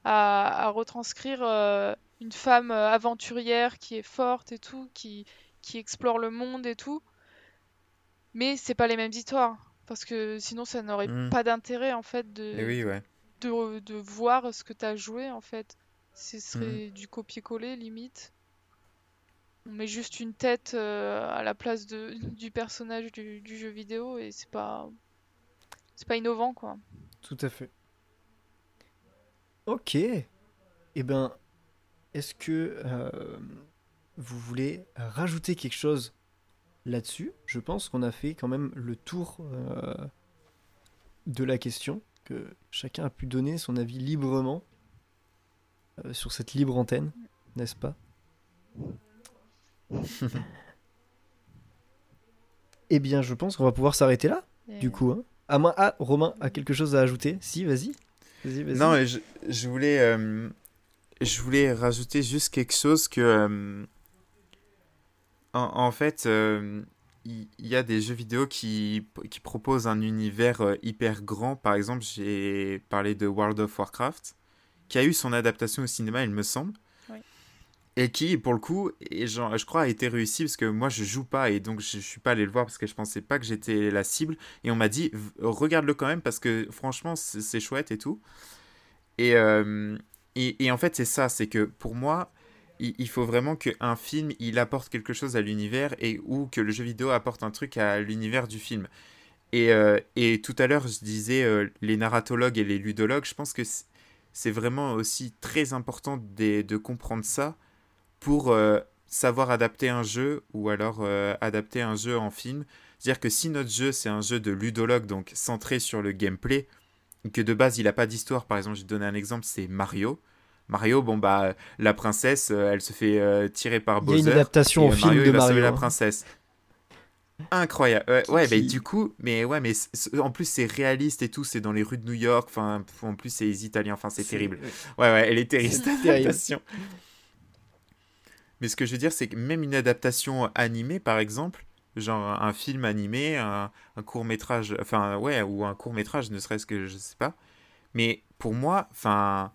à, à retranscrire euh, une femme euh, aventurière qui est forte et tout, qui, qui explore le monde et tout. Mais c'est pas les mêmes histoires. Parce que sinon, ça n'aurait Mhm. pas d'intérêt en fait de, oui, ouais. de, de voir ce que tu as joué en fait. Ce Mhm. serait du copier-coller limite. On met juste une tête euh, à la place du personnage du, jeu vidéo et c'est pas c'est pas innovant quoi. Tout à fait. Ok. Eh ben, est-ce que euh, vous voulez rajouter quelque chose là-dessus? Je pense qu'on a fait quand même le tour euh, de la question, que chacun a pu donner son avis librement sur cette libre antenne, n'est-ce pas? Eh bien, je pense qu'on va pouvoir s'arrêter là, du coup. Hein. À moins... Ah, Romain a quelque chose à ajouter? Si, vas-y. Non, mais je, je voulais, euh, je voulais rajouter juste quelque chose que, euh, en, en fait, euh, il il y, a des jeux vidéo qui, qui proposent un univers hyper grand. Par exemple, j'ai parlé de World of Warcraft, qui a eu son adaptation au cinéma, il me semble. Et qui, pour le coup, je crois, a été réussi parce que moi, je joue pas et donc je, je suis pas allé le voir parce que je pensais pas que j'étais la cible. Et on m'a dit, regarde-le quand même parce que franchement, c'est chouette et tout. Et, euh, et, en fait, c'est ça, c'est que pour moi, il, faut vraiment qu'un film, il apporte quelque chose à l'univers et ou que le jeu vidéo apporte un truc à l'univers du film. Et, euh, tout à l'heure, je disais euh, les narratologues et les ludologues, je pense que c'est- vraiment aussi très important de comprendre ça pour euh, savoir adapter un jeu ou alors euh, adapter un jeu en film. C'est-à-dire que si notre jeu, c'est un jeu de ludologue, donc centré sur le gameplay, que de base il n'a pas d'histoire. Par exemple, je vais te donner un exemple, c'est Mario. Mario, bon bah la princesse, euh, elle se fait euh, tirer par Il y a une Bowser. adaptation et, au film Mario, de il va sauver Mario. la hein. princesse. Incroyable. Ouais, ouais, mais du coup, mais ouais, mais en plus c'est réaliste et tout, c'est dans les rues de New York. Enfin, en plus c'est les Italiens. Enfin, c'est terrible. Ouais, ouais, elle est terrible cette terrible. adaptation. Mais ce que je veux dire, c'est que même une adaptation animée, par exemple, genre un film animé, un, un court métrage, enfin ouais, ou un court métrage, ne serait-ce que je sais pas. Mais pour moi, enfin,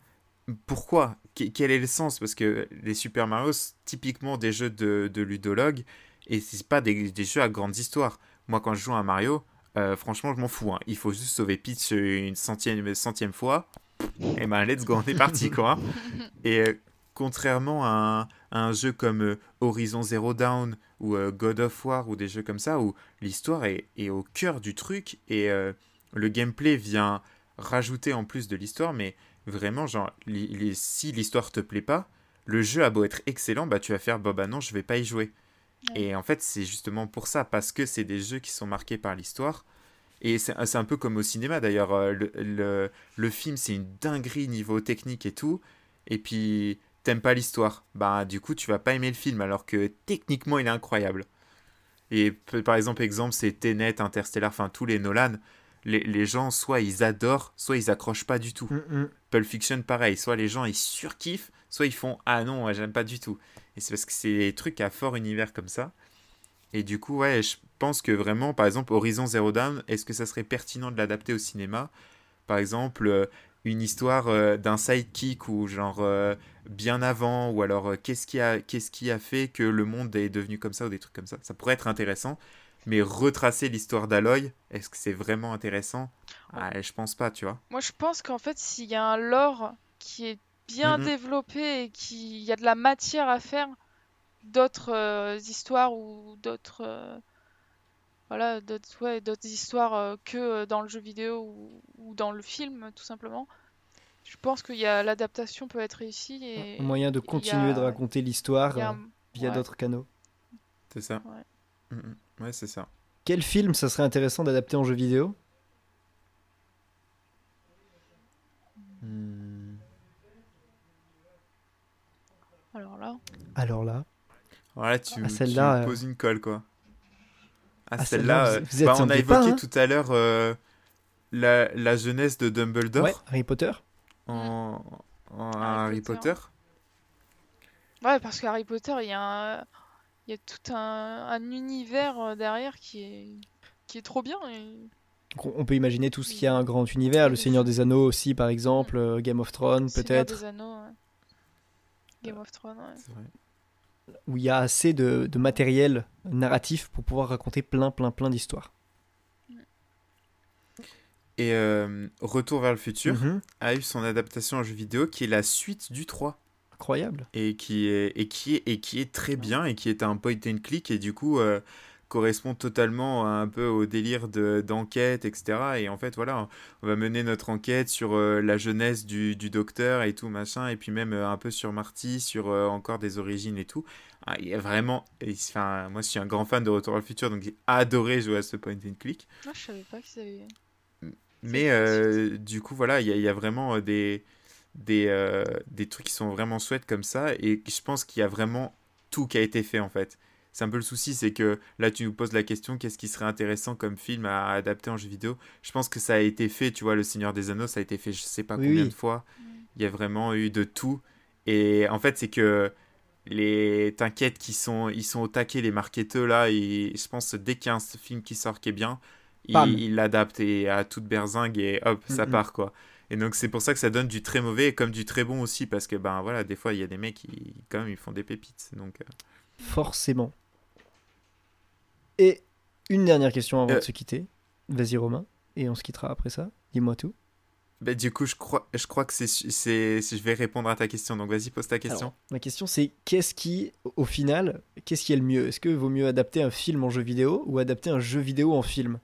pourquoi? Que- Quel est le sens? Parce que les Super Mario, c'est typiquement des jeux de, de ludologue, et c'est pas des, des jeux à grande histoire. Moi, quand je joue à Mario, euh, franchement, je m'en fous. hein. Il faut juste sauver Peach une centième, centième fois. Et ben, let's go, on est parti, quoi. hein. Et euh, contrairement à un, à un jeu comme euh, Horizon Zero Dawn ou euh, God of War ou des jeux comme ça, où l'histoire est, est au cœur du truc et euh, le gameplay vient rajouter en plus de l'histoire, mais vraiment, genre, li- li- si l'histoire te plaît pas, le jeu a beau être excellent, bah tu vas faire, bah, bah non, je vais pas y jouer. Ouais. Et en fait, c'est justement pour ça, parce que c'est des jeux qui sont marqués par l'histoire. Et c'est un peu comme au cinéma d'ailleurs, le, le, le film c'est une dinguerie niveau technique et tout, et puis t'aimes pas l'histoire, bah du coup tu vas pas aimer le film alors que techniquement il est incroyable. Et par exemple, exemple c'est Tenet, Interstellar, enfin tous les Nolan, les, les gens soit ils adorent, soit ils accrochent pas du tout. Mm, mm. Pulp Fiction soit soit les gens ils surkiffent, soit ils font ah non, j'aime pas du tout. Et c'est parce que c'est des trucs à fort univers comme ça. Et du coup, ouais, je pense que vraiment, par exemple, Horizon Zero Dawn, est-ce que ça serait pertinent de l'adapter au cinéma? Par exemple, euh, une histoire euh, d'un sidekick ou genre euh, bien avant, ou alors euh, qu'est-ce qui, a, qu'est-ce qui a fait que le monde est devenu comme ça ou des trucs comme ça. Ça pourrait être intéressant, mais retracer l'histoire d'Aloy, est-ce que c'est vraiment intéressant? Ah, Je pense pas, tu vois. Moi, je pense qu'en fait, s'il y a un lore qui est bien développé et qu'il y a de la matière à faire, d'autres histoires ou d'autres voilà, d'autres ouais, d'autres histoires euh, que euh, dans le jeu vidéo ou, ou dans le film, tout simplement. Je pense a l'adaptation peut être réussie et Un moyen de a- continuer de raconter l'histoire euh, via ouais. d'autres canaux. C'est ça. Ouais. Mm, mm. Ouais, c'est ça. Quel film ça serait intéressant d'adapter en jeu vidéo? Hmm. Alors là, Alors là, Voilà, tu, Ah, tu me euh, poses une colle, quoi. Ah, Ah, celle-là, euh, vous- vous êtes bah, on a évoqué hein. tout à l'heure euh, la, la jeunesse de Dumbledore ouais, Harry Potter. en, en Harry Harry Potter. Potter. ouais, parce que Harry Potter, il y a un- il y a tout un, un univers euh, derrière qui est qui est trop bien et on peut imaginer tout ce qui a un grand univers, Le Seigneur des Anneaux aussi, par exemple, Game of Thrones Seigneur peut-être, des Anneaux, ouais. Game of Thrones, ouais. Où il y a assez de, de matériel narratif pour pouvoir raconter plein, plein, plein d'histoires. Et euh, Retour vers le futur Mhm. a eu son adaptation en jeu vidéo qui est la suite du 3 Incroyable. et qui est, et qui est, et qui est très bien et qui est un point and click et du coup euh, correspond totalement un peu au délire de- d'enquête, etc. Et en fait, voilà, on va mener notre enquête sur euh, la jeunesse du, du docteur et tout, machin, et puis même euh, un peu sur Marty, sur euh, encore des origines et tout. Ah, il y a vraiment... Enfin, moi, je suis un grand fan de Retour vers le futur, donc j'ai adoré jouer à ce point and click. Moi, je savais pas qu'ils avaient. Mais du coup, voilà, il y, a- il y a vraiment des, des, des trucs qui sont vraiment chouettes comme ça. Et je pense qu'il y a vraiment tout qui a été fait en fait. C'est un peu le souci, c'est que là, tu nous poses la question qu'est-ce qui serait intéressant comme film à adapter en jeu vidéo? Je pense que ça a été fait, tu vois, Le Seigneur des Anneaux, ça a été fait je sais pas Oui, combien oui. de fois. Il y a vraiment eu de tout. Et en fait, c'est que les t'inquiète qu'ils sont ils sont au taquet les marketeurs là et je pense que dès qu'il y a un film qui sort qui est bien ils il l'adaptent et à toute berzingue et hop ça part quoi et donc c'est pour ça que ça donne du très mauvais comme du très bon aussi parce que ben voilà des fois il y a des mecs qui quand même ils font des pépites donc euh, Forcément. Et une dernière question avant Euh. de se quitter. Vas-y Romain, et on se quittera après ça. Dis-moi tout. ben, du coup je crois je crois que c'est je vais répondre à ta question donc vas-y pose ta question Alors, ma question c'est qu'est-ce qui, au final, qu'est-ce qui est le mieux? Est-ce que vaut mieux adapter un film en jeu vidéo ou adapter un jeu vidéo en film?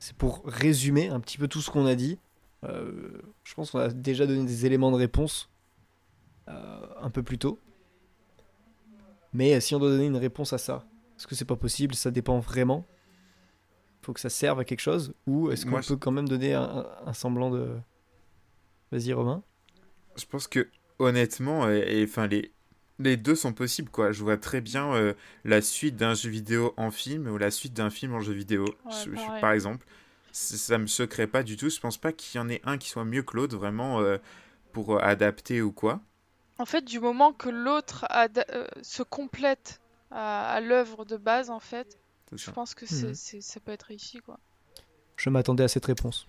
C'est pour résumer un petit peu tout ce qu'on a dit. Euh, je pense qu'on a déjà donné des éléments de réponse euh, un peu plus tôt. Mais si on doit donner une réponse à ça, est-ce que c'est pas possible? Ça dépend vraiment. Faut que ça serve à quelque chose ou est-ce qu'on peut quand même donner un, semblant de. Vas-y Romain. Je pense que honnêtement, et enfin les les deux sont possibles quoi. Je vois très bien euh, la suite d'un jeu vidéo en film ou la suite d'un film en jeu vidéo. Ouais, Je- je- pareil. par exemple, ça me choquerait pas du tout. Je pense pas qu'il y en ait un qui soit mieux que l'autre vraiment euh, pour adapter ou quoi. En fait, du moment que l'autre euh, se complète à, à l'œuvre de base, en fait, je pense que c'est, Mhm. c'est- ça peut être réussi, quoi. Je m'attendais à cette réponse.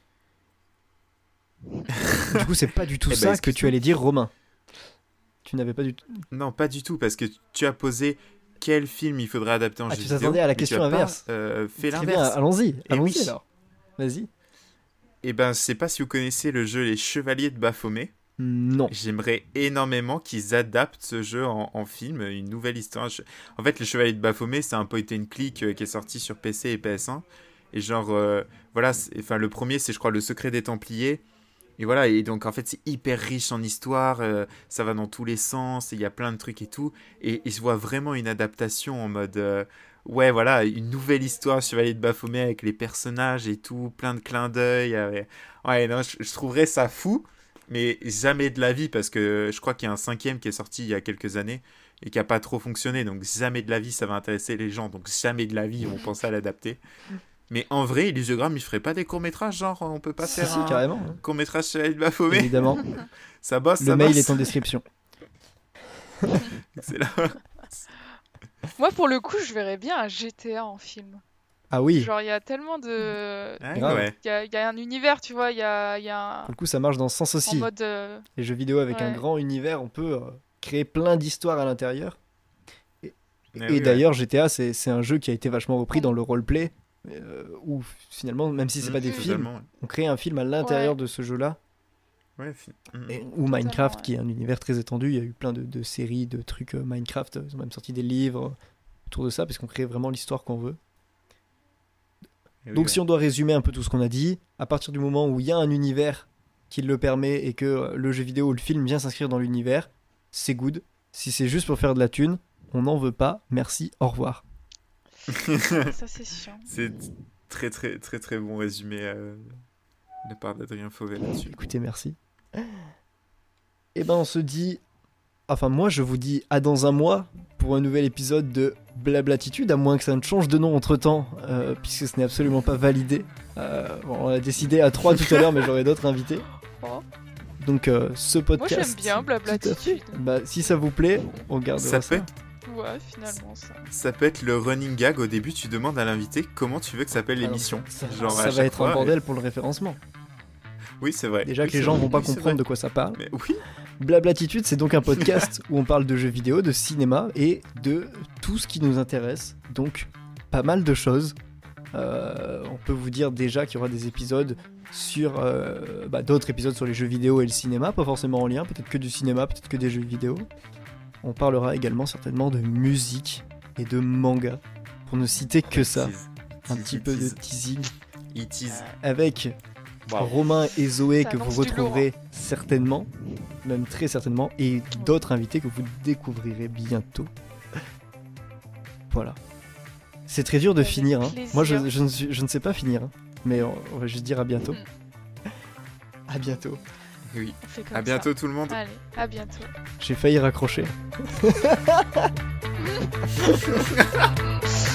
du coup, c'est pas du tout Eh ben, ça que tu allais dire, Romain. Tu n'avais pas du tout. Non, pas du tout parce que tu as posé quel film il faudrait adapter en Ah, jeu tu t'attendais à la question pas, inverse. euh, bien, l'inverse. allons-y. Allons-y oui. alors. Vas-y. Et ben, je sais pas si vous connaissez le jeu Les Chevaliers de Baphomet. Non. J'aimerais énormément qu'ils adaptent ce jeu en, film, une nouvelle histoire. En fait, Les Chevaliers de Baphomet, c'est un point and click qui est sorti sur PC et PS1. Et genre, euh, voilà, enfin, le premier, c'est, je crois, Le Secret des Templiers. Et voilà, et donc en fait, c'est hyper riche en histoire, euh, ça va dans tous les sens, il y a plein de trucs et tout. Et, et je vois vraiment une adaptation en mode. euh, ouais, voilà, une nouvelle histoire, Chevalier de Baphomet avec les personnages et tout, plein de clins d'œil. Ouais, non, je trouverais ça fou mais jamais de la vie parce que je crois qu'il y a un cinquième qui est sorti il y a quelques années et qui a pas trop fonctionné donc jamais de la vie ça va intéresser les gens donc jamais de la vie ils vont penser à l'adapter mais en vrai Illusiogram il ferait pas des courts métrages genre on peut pas Si, faire si, un carrément. hein. court métrage sur de Baphomet Évidemment. ça bosse Le ça mail bosse est en description. C'est là. Moi, pour le coup, je verrais bien un GTA en film. Ah oui. Genre, il y a tellement de... Ouais, Grave. ouais. Il y a, il y a un univers, tu vois, il y a, il y a un... Pour le coup, ça marche dans ce sens En aussi. mode... euh, Les jeux vidéo avec un grand univers, on peut euh, créer plein d'histoires à l'intérieur. Et oui, ouais. d'ailleurs, GTA, c'est c'est un jeu qui a été vachement repris dans le roleplay. Euh, où finalement, même si c'est Mmh, pas des films, on crée un film à l'intérieur Ouais. de ce jeu-là. ouais. Mm. Et- ou Minecraft, ouais. qui est un univers très étendu. Il y a eu plein de, de séries, de trucs euh, Minecraft. Ils ont même sorti des livres autour de ça, parce qu'on crée vraiment l'histoire qu'on veut. Oui, Donc ouais. si on doit résumer un peu tout ce qu'on a dit, à partir du moment où il y a un univers qui le permet et que euh, le jeu vidéo ou le film vient s'inscrire dans l'univers, c'est good. Si c'est juste pour faire de la thune, on n'en veut pas. Merci, au revoir. Ça, c'est chiant. c'est très très très très bon résumé euh, de la part d'Adrien Fauvet là-dessus Écoutez, merci. Et ben on se dit... Enfin moi je vous dis à dans un mois pour un nouvel épisode de Blablatitude, à moins que ça ne change de nom entre-temps, euh, puisque ce n'est absolument pas validé. Euh, bon, on a décidé à trois tout à l'heure, mais j'aurai d'autres invités. Oh. Donc euh, ce Moi, podcast... j'aime bien. Blablatitude. Bah, si ça vous plaît, on gardera ça ça. peut être Ouais, finalement, ça. Ça peut être le running gag. Au début, tu demandes à l'invité comment tu veux que s'appelle l'émission. Ça, Genre, ça va être fois, un bordel pour le référencement. Oui, c'est vrai. Déjà que les gens vont pas comprendre de quoi ça parle. Mais oui, Blablatitude, c'est donc un podcast où on parle de jeux vidéo, de cinéma et de tout ce qui nous intéresse. Donc, pas mal de choses. Euh, on peut vous dire déjà qu'il y aura des épisodes sur euh, bah, d'autres épisodes sur les jeux vidéo et le cinéma, pas forcément en lien, peut-être que du cinéma, peut-être que des jeux vidéo. On parlera également certainement de musique et de manga, pour ne citer que ça. Un petit peu de teasing avec Romain et Zoé Ça que vous retrouverez certainement, même très certainement, et d'autres invités que vous découvrirez bientôt. Voilà. C'est très dur de Avec finir. hein. Moi, je, je ne suis- je ne sais pas finir. hein. Mais on, on va juste dire à bientôt. Mm. À bientôt. Oui. À ça. bientôt tout le monde. Allez, à bientôt. J'ai failli raccrocher.